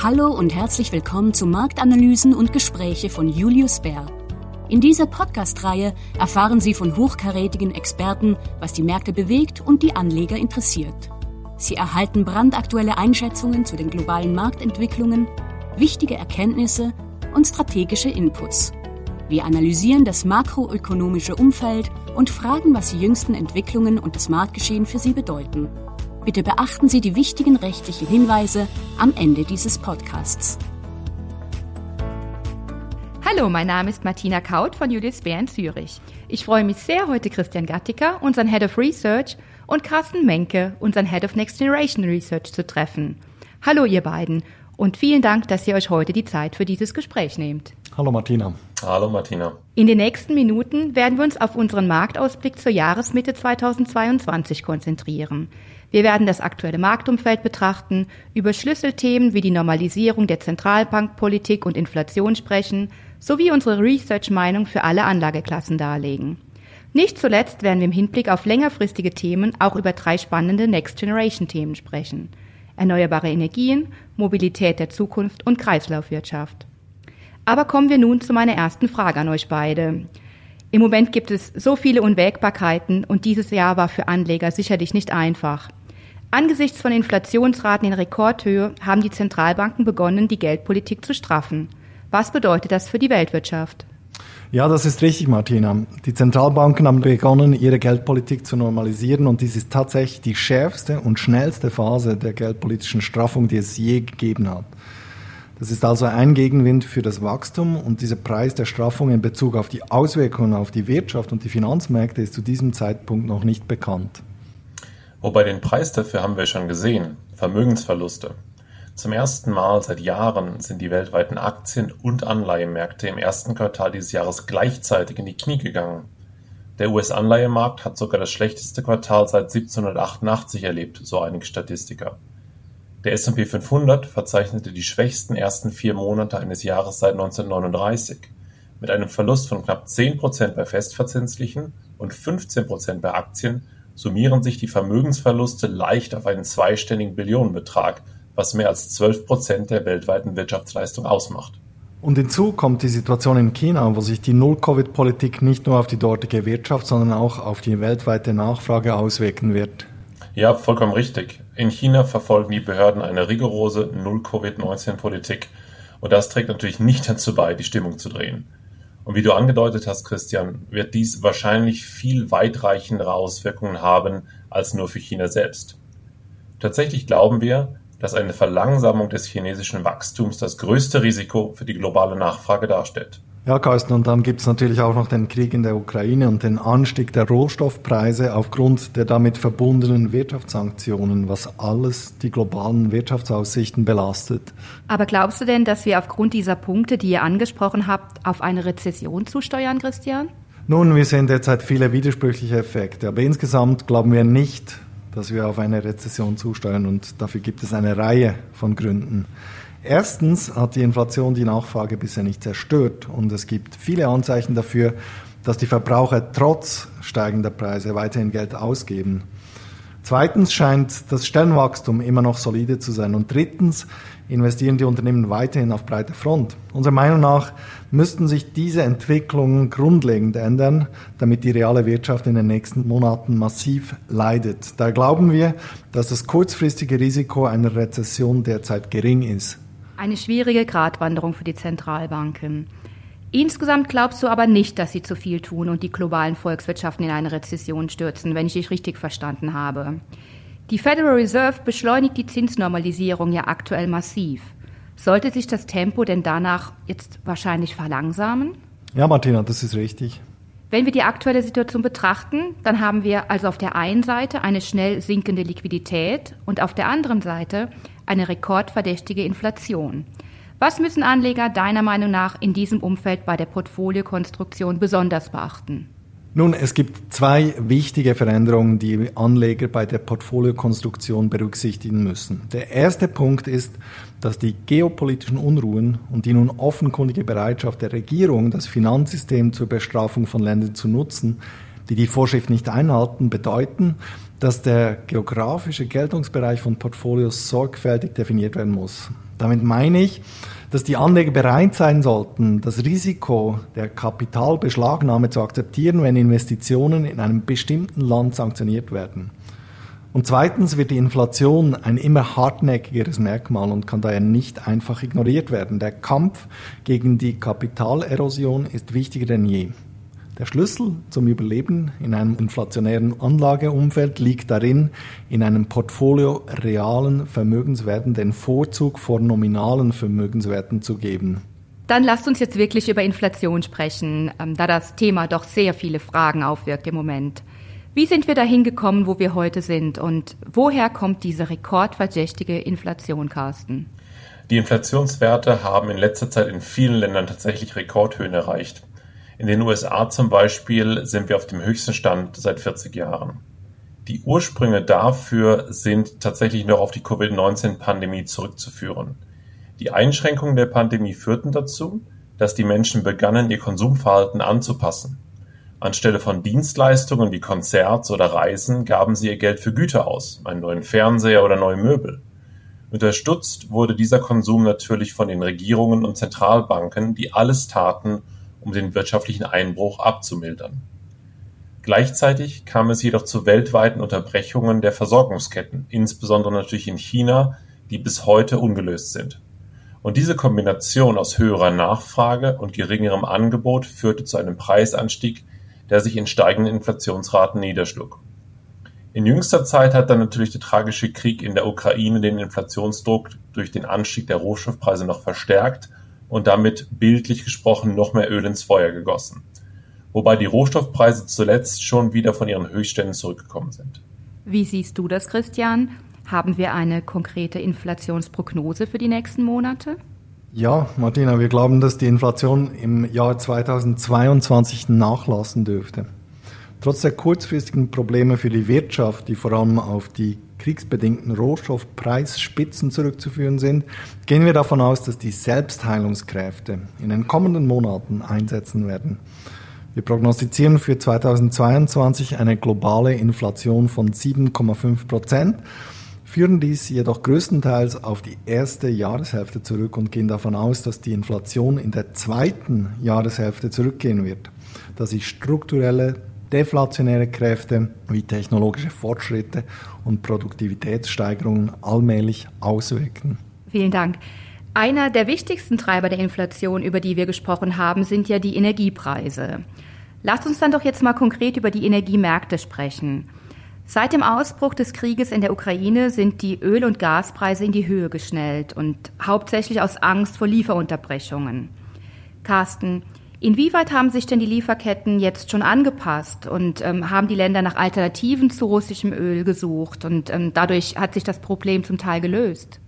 Hallo und herzlich willkommen zu Marktanalysen und Gespräche von Julius Baer. In dieser Podcast-Reihe erfahren Sie von hochkarätigen Experten, was die Märkte bewegt und die Anleger interessiert. Sie erhalten brandaktuelle Einschätzungen zu den globalen Marktentwicklungen, wichtige Erkenntnisse und strategische Inputs. Wir analysieren das makroökonomische Umfeld und fragen, was die jüngsten Entwicklungen und das Marktgeschehen für Sie bedeuten. Bitte beachten Sie die wichtigen rechtlichen Hinweise am Ende dieses Podcasts. Hallo, mein Name ist Martina Kaut von Julius Bär in Zürich. Ich freue mich sehr, heute Christian Gattiker, unseren Head of Research, und Carsten Menke, unseren Head of Next Generation Research, zu treffen. Hallo, ihr beiden, und vielen Dank, dass ihr euch heute die Zeit für dieses Gespräch nehmt. Hallo, Martina. Hallo, Martina. In den nächsten Minuten werden wir uns auf unseren Marktausblick zur Jahresmitte 2022 konzentrieren. Wir werden das aktuelle Marktumfeld betrachten, über Schlüsselthemen wie die Normalisierung der Zentralbankpolitik und Inflation sprechen, sowie unsere Research-Meinung für alle Anlageklassen darlegen. Nicht zuletzt werden wir im Hinblick auf längerfristige Themen auch über drei spannende Next-Generation-Themen sprechen. Erneuerbare Energien, Mobilität der Zukunft und Kreislaufwirtschaft. Aber kommen wir nun zu meiner ersten Frage an euch beide. Im Moment gibt es so viele Unwägbarkeiten und dieses Jahr war für Anleger sicherlich nicht einfach. Angesichts von Inflationsraten in Rekordhöhe haben die Zentralbanken begonnen, die Geldpolitik zu straffen. Was bedeutet das für die Weltwirtschaft? Ja, das ist richtig, Martina. Die Zentralbanken haben begonnen, ihre Geldpolitik zu normalisieren und dies ist tatsächlich die schärfste und schnellste Phase der geldpolitischen Straffung, die es je gegeben hat. Das ist also ein Gegenwind für das Wachstum und dieser Preis der Straffung in Bezug auf die Auswirkungen auf die Wirtschaft und die Finanzmärkte ist zu diesem Zeitpunkt noch nicht bekannt. Wobei den Preis dafür haben wir schon gesehen, Vermögensverluste. Zum ersten Mal seit Jahren sind die weltweiten Aktien- und Anleihemärkte im ersten Quartal dieses Jahres gleichzeitig in die Knie gegangen. Der US-Anleihemarkt hat sogar das schlechteste Quartal seit 1788 erlebt, so einige Statistiker. Der S&P 500 verzeichnete die schwächsten ersten vier Monate eines Jahres seit 1939. Mit einem Verlust von knapp 10% bei festverzinslichen und 15% bei Aktien summieren sich die Vermögensverluste leicht auf einen zweistelligen Billionenbetrag, was mehr als 12 Prozent der weltweiten Wirtschaftsleistung ausmacht. Und hinzu kommt die Situation in China, wo sich die Null-Covid-Politik nicht nur auf die dortige Wirtschaft, sondern auch auf die weltweite Nachfrage auswirken wird. Ja, vollkommen richtig. In China verfolgen die Behörden eine rigorose Null-Covid-19-Politik und das trägt natürlich nicht dazu bei, die Stimmung zu drehen. Und wie du angedeutet hast, Christian, wird dies wahrscheinlich viel weitreichendere Auswirkungen haben als nur für China selbst. Tatsächlich glauben wir, dass eine Verlangsamung des chinesischen Wachstums das größte Risiko für die globale Nachfrage darstellt. Ja, Carsten, und dann gibt es natürlich auch noch den Krieg in der Ukraine und den Anstieg der Rohstoffpreise aufgrund der damit verbundenen Wirtschaftssanktionen, was alles die globalen Wirtschaftsaussichten belastet. Aber glaubst du denn, dass wir aufgrund dieser Punkte, die ihr angesprochen habt, auf eine Rezession zusteuern, Christian? Nun, wir sehen derzeit viele widersprüchliche Effekte, aber insgesamt glauben wir nicht, dass wir auf eine Rezession zusteuern und dafür gibt es eine Reihe von Gründen. Erstens hat die Inflation die Nachfrage bisher nicht zerstört und es gibt viele Anzeichen dafür, dass die Verbraucher trotz steigender Preise weiterhin Geld ausgeben. Zweitens scheint das Stellenwachstum immer noch solide zu sein. Und drittens investieren die Unternehmen weiterhin auf breiter Front. Unserer Meinung nach müssten sich diese Entwicklungen grundlegend ändern, damit die reale Wirtschaft in den nächsten Monaten massiv leidet. Da glauben wir, dass das kurzfristige Risiko einer Rezession derzeit gering ist. Eine schwierige Gratwanderung für die Zentralbanken. Insgesamt glaubst du aber nicht, dass sie zu viel tun und die globalen Volkswirtschaften in eine Rezession stürzen, wenn ich dich richtig verstanden habe. Die Federal Reserve beschleunigt die Zinsnormalisierung ja aktuell massiv. Sollte sich das Tempo denn danach jetzt wahrscheinlich verlangsamen? Ja, Martina, das ist richtig. Wenn wir die aktuelle Situation betrachten, dann haben wir also auf der einen Seite eine schnell sinkende Liquidität und auf der anderen Seite eine rekordverdächtige Inflation. Was müssen Anleger deiner Meinung nach in diesem Umfeld bei der Portfoliokonstruktion besonders beachten? Nun, es gibt zwei wichtige Veränderungen, die Anleger bei der Portfoliokonstruktion berücksichtigen müssen. Der erste Punkt ist, dass die geopolitischen Unruhen und die nun offenkundige Bereitschaft der Regierung, das Finanzsystem zur Bestrafung von Ländern zu nutzen, die die Vorschrift nicht einhalten, bedeuten, dass der geografische Geltungsbereich von Portfolios sorgfältig definiert werden muss. Damit meine ich, dass die Anleger bereit sein sollten, das Risiko der Kapitalbeschlagnahme zu akzeptieren, wenn Investitionen in einem bestimmten Land sanktioniert werden. Und zweitens wird die Inflation ein immer hartnäckigeres Merkmal und kann daher nicht einfach ignoriert werden. Der Kampf gegen die Kapitalerosion ist wichtiger denn je. Der Schlüssel zum Überleben in einem inflationären Anlageumfeld liegt darin, in einem Portfolio realen Vermögenswerten den Vorzug vor nominalen Vermögenswerten zu geben. Dann lasst uns jetzt wirklich über Inflation sprechen, ähm, da das Thema doch sehr viele Fragen aufwirkt im Moment. Wie sind wir dahin gekommen, wo wir heute sind und woher kommt diese rekordverdächtige Inflation, Carsten? Die Inflationswerte haben in letzter Zeit in vielen Ländern tatsächlich Rekordhöhen erreicht. In den USA zum Beispiel sind wir auf dem höchsten Stand seit 40 Jahren. Die Ursprünge dafür sind tatsächlich noch auf die Covid-19-Pandemie zurückzuführen. Die Einschränkungen der Pandemie führten dazu, dass die Menschen begannen, ihr Konsumverhalten anzupassen. Anstelle von Dienstleistungen wie Konzerts oder Reisen gaben sie ihr Geld für Güter aus, einen neuen Fernseher oder neue Möbel. Unterstützt wurde dieser Konsum natürlich von den Regierungen und Zentralbanken, die alles taten, um den wirtschaftlichen Einbruch abzumildern. Gleichzeitig kam es jedoch zu weltweiten Unterbrechungen der Versorgungsketten, insbesondere natürlich in China, die bis heute ungelöst sind. Und diese Kombination aus höherer Nachfrage und geringerem Angebot führte zu einem Preisanstieg, der sich in steigenden Inflationsraten niederschlug. In jüngster Zeit hat dann natürlich der tragische Krieg in der Ukraine den Inflationsdruck durch den Anstieg der Rohstoffpreise noch verstärkt und damit bildlich gesprochen noch mehr Öl ins Feuer gegossen. Wobei die Rohstoffpreise zuletzt schon wieder von ihren Höchstständen zurückgekommen sind. Wie siehst du das, Christian? Haben wir eine konkrete Inflationsprognose für die nächsten Monate? Ja, Martina, wir glauben, dass die Inflation im Jahr 2022 nachlassen dürfte. Trotz der kurzfristigen Probleme für die Wirtschaft, die vor allem auf die kriegsbedingten Rohstoffpreisspitzen zurückzuführen sind, gehen wir davon aus, dass die Selbstheilungskräfte in den kommenden Monaten einsetzen werden. Wir prognostizieren für 2022 eine globale Inflation von 7,5 Prozent, führen dies jedoch größtenteils auf die erste Jahreshälfte zurück und gehen davon aus, dass die Inflation in der zweiten Jahreshälfte zurückgehen wird, da sich strukturelle deflationäre Kräfte wie technologische Fortschritte und Produktivitätssteigerungen allmählich auswirken. Vielen Dank. Einer der wichtigsten Treiber der Inflation, über die wir gesprochen haben, sind ja die Energiepreise. Lasst uns dann doch jetzt mal konkret über die Energiemärkte sprechen. Seit dem Ausbruch des Krieges in der Ukraine sind die Öl- und Gaspreise in die Höhe geschnellt und hauptsächlich aus Angst vor Lieferunterbrechungen. Carsten, Inwieweit haben sich denn die Lieferketten jetzt schon angepasst und ähm, haben die Länder nach Alternativen zu russischem Öl gesucht und ähm, dadurch hat sich das Problem zum Teil gelöst?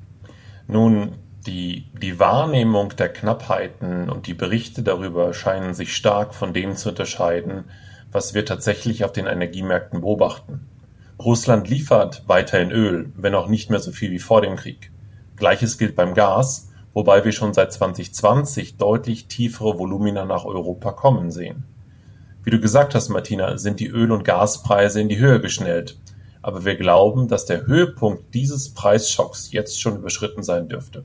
Nun, die, die Wahrnehmung der Knappheiten und die Berichte darüber scheinen sich stark von dem zu unterscheiden, was wir tatsächlich auf den Energiemärkten beobachten. Russland liefert weiterhin Öl, wenn auch nicht mehr so viel wie vor dem Krieg. Gleiches gilt beim Gas, wobei wir schon seit 2020 deutlich tiefere Volumina nach Europa kommen sehen. Wie du gesagt hast, Martina, sind die Öl- und Gaspreise in die Höhe geschnellt. Aber wir glauben, dass der Höhepunkt dieses Preisschocks jetzt schon überschritten sein dürfte.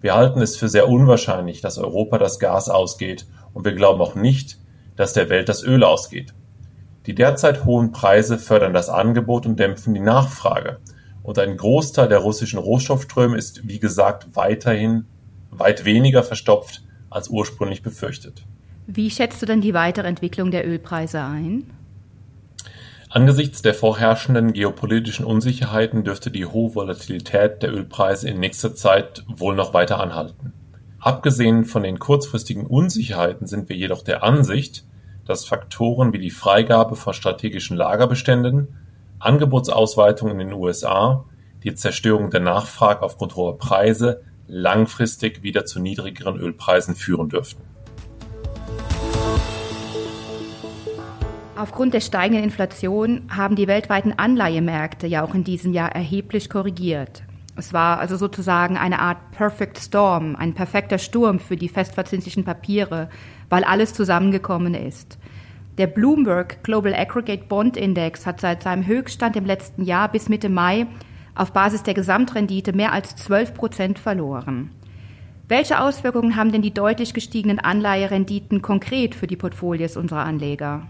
Wir halten es für sehr unwahrscheinlich, dass Europa das Gas ausgeht und wir glauben auch nicht, dass der Welt das Öl ausgeht. Die derzeit hohen Preise fördern das Angebot und dämpfen die Nachfrage und ein Großteil der russischen Rohstoffströme ist, wie gesagt, weiterhin weit weniger verstopft als ursprünglich befürchtet. Wie schätzt du denn die weitere Entwicklung der Ölpreise ein? Angesichts der vorherrschenden geopolitischen Unsicherheiten dürfte die hohe Volatilität der Ölpreise in nächster Zeit wohl noch weiter anhalten. Abgesehen von den kurzfristigen Unsicherheiten sind wir jedoch der Ansicht, dass Faktoren wie die Freigabe von strategischen Lagerbeständen, Angebotsausweitung in den USA, die Zerstörung der Nachfrage aufgrund hoher Preise langfristig wieder zu niedrigeren Ölpreisen führen dürften. Aufgrund der steigenden Inflation haben die weltweiten Anleihemärkte ja auch in diesem Jahr erheblich korrigiert. Es war also sozusagen eine Art Perfect Storm, ein perfekter Sturm für die festverzinslichen Papiere, weil alles zusammengekommen ist. Der Bloomberg Global Aggregate Bond Index hat seit seinem Höchststand im letzten Jahr bis Mitte Mai auf Basis der Gesamtrendite mehr als 12 Prozent verloren. Welche Auswirkungen haben denn die deutlich gestiegenen Anleiherenditen konkret für die Portfolios unserer Anleger?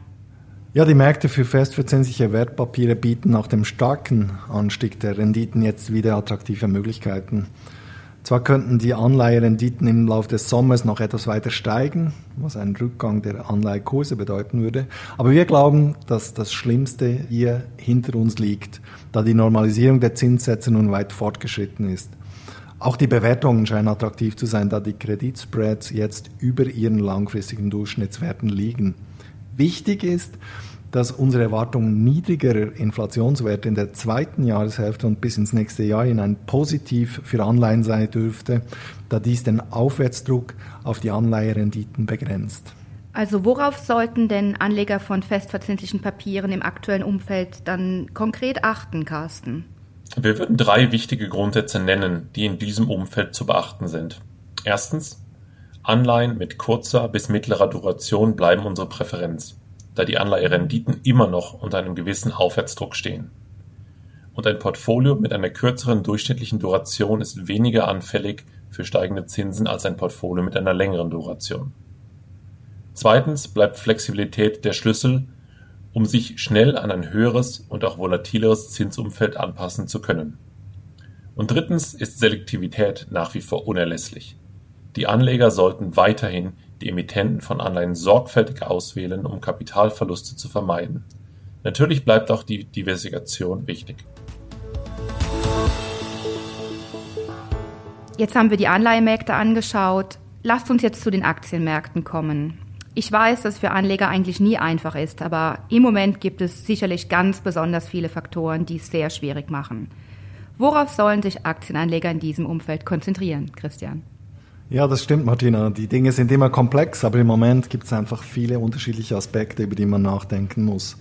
Ja, die Märkte für festverzinsliche Wertpapiere bieten nach dem starken Anstieg der Renditen jetzt wieder attraktive Möglichkeiten. Zwar könnten die Anleiherenditen im Laufe des Sommers noch etwas weiter steigen, was einen Rückgang der Anleihekurse bedeuten würde, aber wir glauben, dass das Schlimmste hier hinter uns liegt, da die Normalisierung der Zinssätze nun weit fortgeschritten ist. Auch die Bewertungen scheinen attraktiv zu sein, da die Kreditspreads jetzt über ihren langfristigen Durchschnittswerten liegen. Wichtig ist, dass unsere Erwartungen niedrigerer Inflationswerte in der zweiten Jahreshälfte und bis ins nächste Jahr hinein positiv für Anleihen sein dürfte, da dies den Aufwärtsdruck auf die Anleiherenditen begrenzt. Also worauf sollten denn Anleger von festverzinslichen Papieren im aktuellen Umfeld dann konkret achten, Carsten? Wir würden drei wichtige Grundsätze nennen, die in diesem Umfeld zu beachten sind. Erstens, Anleihen mit kurzer bis mittlerer Duration bleiben unsere Präferenz, da die Anleiherenditen immer noch unter einem gewissen Aufwärtsdruck stehen. Und ein Portfolio mit einer kürzeren durchschnittlichen Duration ist weniger anfällig für steigende Zinsen als ein Portfolio mit einer längeren Duration. Zweitens bleibt Flexibilität der Schlüssel um sich schnell an ein höheres und auch volatileres Zinsumfeld anpassen zu können. Und drittens ist Selektivität nach wie vor unerlässlich. Die Anleger sollten weiterhin die Emittenten von Anleihen sorgfältig auswählen, um Kapitalverluste zu vermeiden. Natürlich bleibt auch die Diversifikation wichtig. Jetzt haben wir die Anleihemärkte angeschaut. Lasst uns jetzt zu den Aktienmärkten kommen. Ich weiß, dass für Anleger eigentlich nie einfach ist, aber im Moment gibt es sicherlich ganz besonders viele Faktoren, die es sehr schwierig machen. Worauf sollen sich Aktienanleger in diesem Umfeld konzentrieren, Christian? Ja, das stimmt, Martina. Die Dinge sind immer komplex, aber im Moment gibt es einfach viele unterschiedliche Aspekte, über die man nachdenken muss.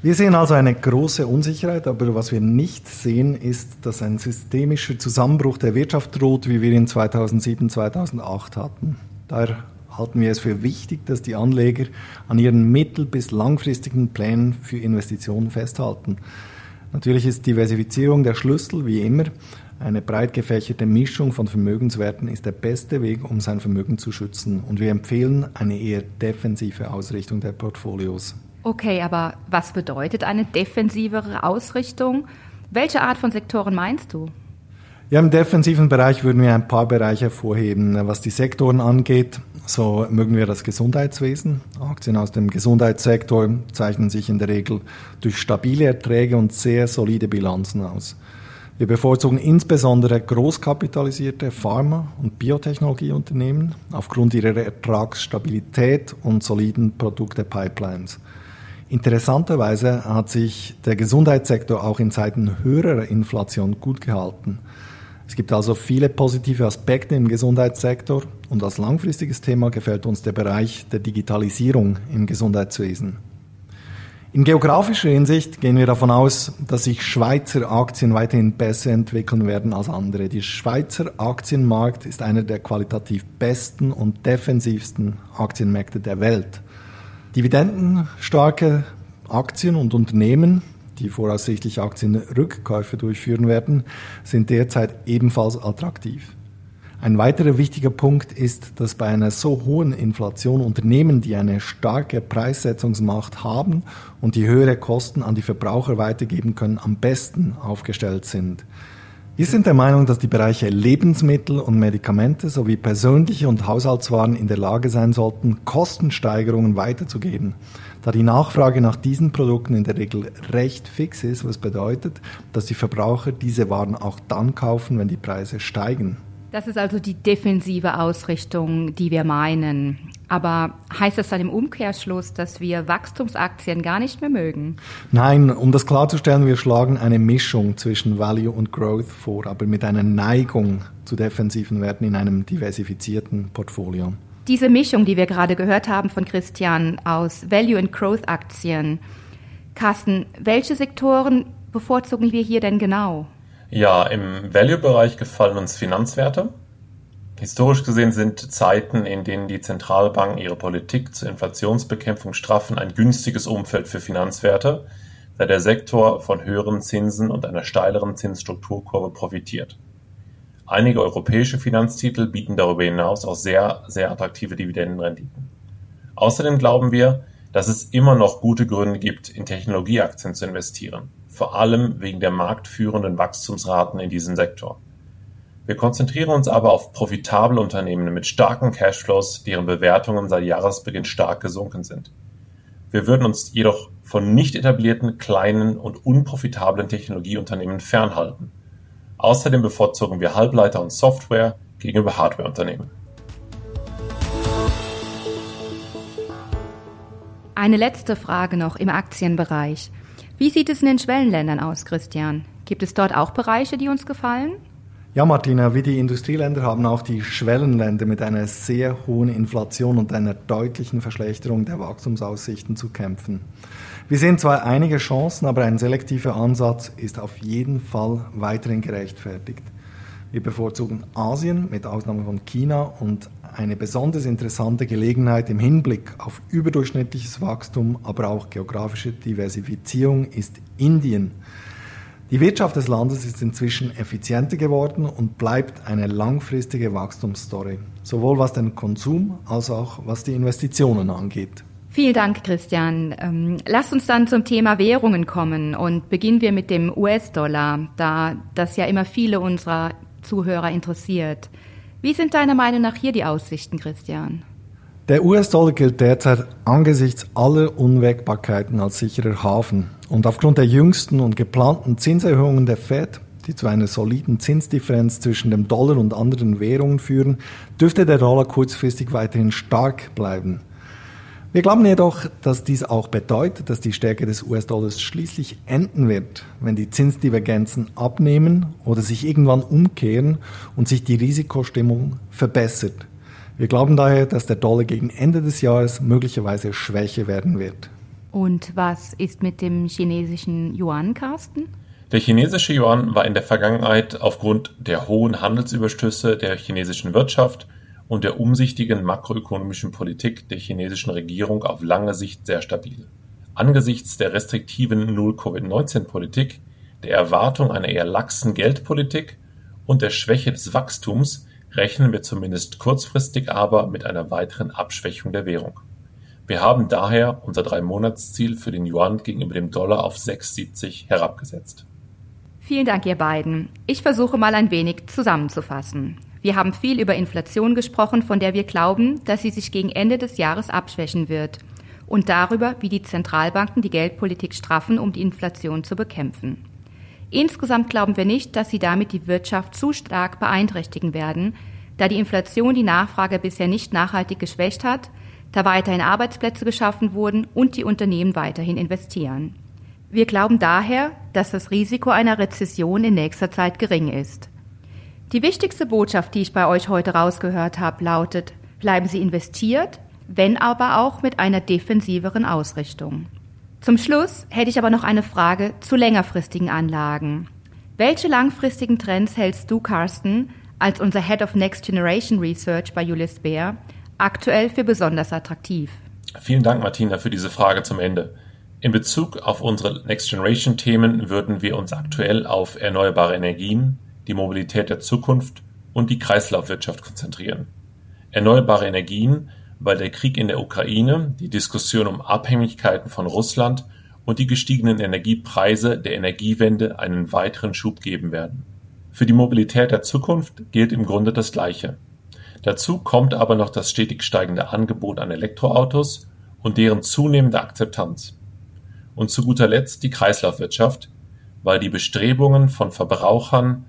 Wir sehen also eine große Unsicherheit, aber was wir nicht sehen, ist, dass ein systemischer Zusammenbruch der Wirtschaft droht, wie wir ihn 2007, 2008 hatten. Daher halten wir es für wichtig, dass die Anleger an ihren mittel- bis langfristigen Plänen für Investitionen festhalten. Natürlich ist Diversifizierung der Schlüssel, wie immer. Eine breit gefächerte Mischung von Vermögenswerten ist der beste Weg, um sein Vermögen zu schützen. Und wir empfehlen eine eher defensive Ausrichtung der Portfolios. Okay, aber was bedeutet eine defensivere Ausrichtung? Welche Art von Sektoren meinst du? Ja, im defensiven Bereich würden wir ein paar Bereiche hervorheben. Was die Sektoren angeht, so mögen wir das Gesundheitswesen. Aktien aus dem Gesundheitssektor zeichnen sich in der Regel durch stabile Erträge und sehr solide Bilanzen aus. Wir bevorzugen insbesondere großkapitalisierte Pharma- und Biotechnologieunternehmen aufgrund ihrer Ertragsstabilität und soliden Produkte-Pipelines. Interessanterweise hat sich der Gesundheitssektor auch in Zeiten höherer Inflation gut gehalten. Es gibt also viele positive Aspekte im Gesundheitssektor und als langfristiges Thema gefällt uns der Bereich der Digitalisierung im Gesundheitswesen. In geografischer Hinsicht gehen wir davon aus, dass sich Schweizer Aktien weiterhin besser entwickeln werden als andere. Der Schweizer Aktienmarkt ist einer der qualitativ besten und defensivsten Aktienmärkte der Welt. Dividendenstarke Aktien und Unternehmen die voraussichtlich Aktienrückkäufe durchführen werden, sind derzeit ebenfalls attraktiv. Ein weiterer wichtiger Punkt ist, dass bei einer so hohen Inflation Unternehmen, die eine starke Preissetzungsmacht haben und die höhere Kosten an die Verbraucher weitergeben können, am besten aufgestellt sind. Wir sind der Meinung, dass die Bereiche Lebensmittel und Medikamente sowie persönliche und Haushaltswaren in der Lage sein sollten, Kostensteigerungen weiterzugeben da die Nachfrage nach diesen Produkten in der Regel recht fix ist, was bedeutet, dass die Verbraucher diese Waren auch dann kaufen, wenn die Preise steigen. Das ist also die defensive Ausrichtung, die wir meinen. Aber heißt das dann im Umkehrschluss, dass wir Wachstumsaktien gar nicht mehr mögen? Nein, um das klarzustellen, wir schlagen eine Mischung zwischen Value und Growth vor, aber mit einer Neigung zu defensiven Werten in einem diversifizierten Portfolio. Diese Mischung, die wir gerade gehört haben von Christian aus Value and Growth Aktien. Carsten, welche Sektoren bevorzugen wir hier denn genau? Ja, im Value-Bereich gefallen uns Finanzwerte. Historisch gesehen sind Zeiten, in denen die Zentralbanken ihre Politik zur Inflationsbekämpfung straffen, ein günstiges Umfeld für Finanzwerte, da der Sektor von höheren Zinsen und einer steileren Zinsstrukturkurve profitiert. Einige europäische Finanztitel bieten darüber hinaus auch sehr, sehr attraktive Dividendenrenditen. Außerdem glauben wir, dass es immer noch gute Gründe gibt, in Technologieaktien zu investieren, vor allem wegen der marktführenden Wachstumsraten in diesem Sektor. Wir konzentrieren uns aber auf profitable Unternehmen mit starken Cashflows, deren Bewertungen seit Jahresbeginn stark gesunken sind. Wir würden uns jedoch von nicht etablierten, kleinen und unprofitablen Technologieunternehmen fernhalten. Außerdem bevorzugen wir Halbleiter und Software gegenüber Hardwareunternehmen. Eine letzte Frage noch im Aktienbereich. Wie sieht es in den Schwellenländern aus, Christian? Gibt es dort auch Bereiche, die uns gefallen? Ja, Martina, wie die Industrieländer haben auch die Schwellenländer mit einer sehr hohen Inflation und einer deutlichen Verschlechterung der Wachstumsaussichten zu kämpfen. Wir sehen zwar einige Chancen, aber ein selektiver Ansatz ist auf jeden Fall weiterhin gerechtfertigt. Wir bevorzugen Asien mit Ausnahme von China und eine besonders interessante Gelegenheit im Hinblick auf überdurchschnittliches Wachstum, aber auch geografische Diversifizierung ist Indien. Die Wirtschaft des Landes ist inzwischen effizienter geworden und bleibt eine langfristige Wachstumsstory, sowohl was den Konsum als auch was die Investitionen angeht. Vielen Dank, Christian. Ähm, lass uns dann zum Thema Währungen kommen und beginnen wir mit dem US-Dollar, da das ja immer viele unserer Zuhörer interessiert. Wie sind deiner Meinung nach hier die Aussichten, Christian? Der US-Dollar gilt derzeit angesichts aller Unwägbarkeiten als sicherer Hafen. Und aufgrund der jüngsten und geplanten Zinserhöhungen der Fed, die zu einer soliden Zinsdifferenz zwischen dem Dollar und anderen Währungen führen, dürfte der Dollar kurzfristig weiterhin stark bleiben. Wir glauben jedoch, dass dies auch bedeutet, dass die Stärke des US-Dollars schließlich enden wird, wenn die Zinsdivergenzen abnehmen oder sich irgendwann umkehren und sich die Risikostimmung verbessert. Wir glauben daher, dass der Dollar gegen Ende des Jahres möglicherweise schwächer werden wird. Und was ist mit dem chinesischen Yuan, Carsten? Der chinesische Yuan war in der Vergangenheit aufgrund der hohen Handelsüberschüsse der chinesischen Wirtschaft und der umsichtigen makroökonomischen Politik der chinesischen Regierung auf lange Sicht sehr stabil. Angesichts der restriktiven Null-Covid-19-Politik, der Erwartung einer eher laxen Geldpolitik und der Schwäche des Wachstums rechnen wir zumindest kurzfristig aber mit einer weiteren Abschwächung der Währung. Wir haben daher unser Drei-Monats-Ziel für den Yuan gegenüber dem Dollar auf 6,70 herabgesetzt. Vielen Dank, ihr beiden. Ich versuche mal ein wenig zusammenzufassen. Wir haben viel über Inflation gesprochen, von der wir glauben, dass sie sich gegen Ende des Jahres abschwächen wird. Und darüber, wie die Zentralbanken die Geldpolitik straffen, um die Inflation zu bekämpfen. Insgesamt glauben wir nicht, dass sie damit die Wirtschaft zu stark beeinträchtigen werden, da die Inflation die Nachfrage bisher nicht nachhaltig geschwächt hat, da weiterhin Arbeitsplätze geschaffen wurden und die Unternehmen weiterhin investieren. Wir glauben daher, dass das Risiko einer Rezession in nächster Zeit gering ist. Die wichtigste Botschaft, die ich bei euch heute rausgehört habe, lautet, bleiben Sie investiert, wenn aber auch mit einer defensiveren Ausrichtung. Zum Schluss hätte ich aber noch eine Frage zu längerfristigen Anlagen. Welche langfristigen Trends hältst du, Carsten, als unser Head of Next Generation Research bei Julius Baer, aktuell für besonders attraktiv? Vielen Dank, Martina, für diese Frage zum Ende. In Bezug auf unsere Next Generation Themen würden wir uns aktuell auf erneuerbare Energien, die Mobilität der Zukunft und die Kreislaufwirtschaft konzentrieren. Erneuerbare Energien, weil der Krieg in der Ukraine, die Diskussion um Abhängigkeiten von Russland und die gestiegenen Energiepreise der Energiewende einen weiteren Schub geben werden. Für die Mobilität der Zukunft gilt im Grunde das Gleiche. Dazu kommt aber noch das stetig steigende Angebot an Elektroautos und deren zunehmende Akzeptanz. Und zu guter Letzt die Kreislaufwirtschaft, weil die Bestrebungen von Verbrauchern,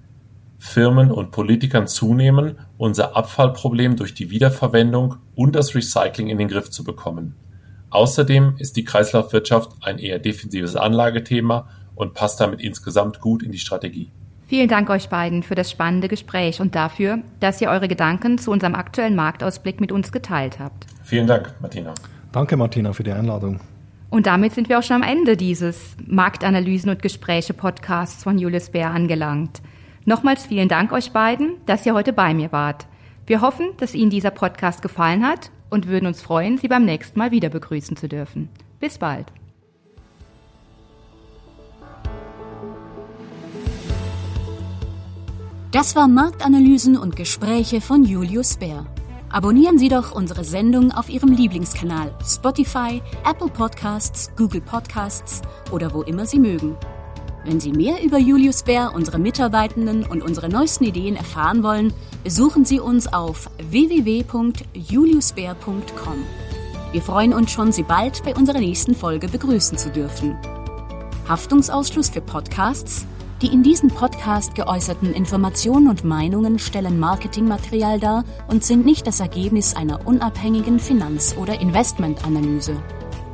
Firmen und Politikern zunehmen, unser Abfallproblem durch die Wiederverwendung und das Recycling in den Griff zu bekommen. Außerdem ist die Kreislaufwirtschaft ein eher defensives Anlagethema und passt damit insgesamt gut in die Strategie. Vielen Dank euch beiden für das spannende Gespräch und dafür, dass ihr eure Gedanken zu unserem aktuellen Marktausblick mit uns geteilt habt. Vielen Dank, Martina. Danke, Martina, für die Einladung. Und damit sind wir auch schon am Ende dieses Marktanalysen und Gespräche Podcasts von Julius Bär angelangt. Nochmals vielen Dank euch beiden, dass ihr heute bei mir wart. Wir hoffen, dass Ihnen dieser Podcast gefallen hat und würden uns freuen, Sie beim nächsten Mal wieder begrüßen zu dürfen. Bis bald. Das war Marktanalysen und Gespräche von Julius Bär. Abonnieren Sie doch unsere Sendung auf Ihrem Lieblingskanal Spotify, Apple Podcasts, Google Podcasts oder wo immer Sie mögen. Wenn Sie mehr über Julius Bär, unsere Mitarbeitenden und unsere neuesten Ideen erfahren wollen, besuchen Sie uns auf www.juliusbär.com. Wir freuen uns schon, Sie bald bei unserer nächsten Folge begrüßen zu dürfen. Haftungsausschluss für Podcasts? Die in diesem Podcast geäußerten Informationen und Meinungen stellen Marketingmaterial dar und sind nicht das Ergebnis einer unabhängigen Finanz- oder Investmentanalyse.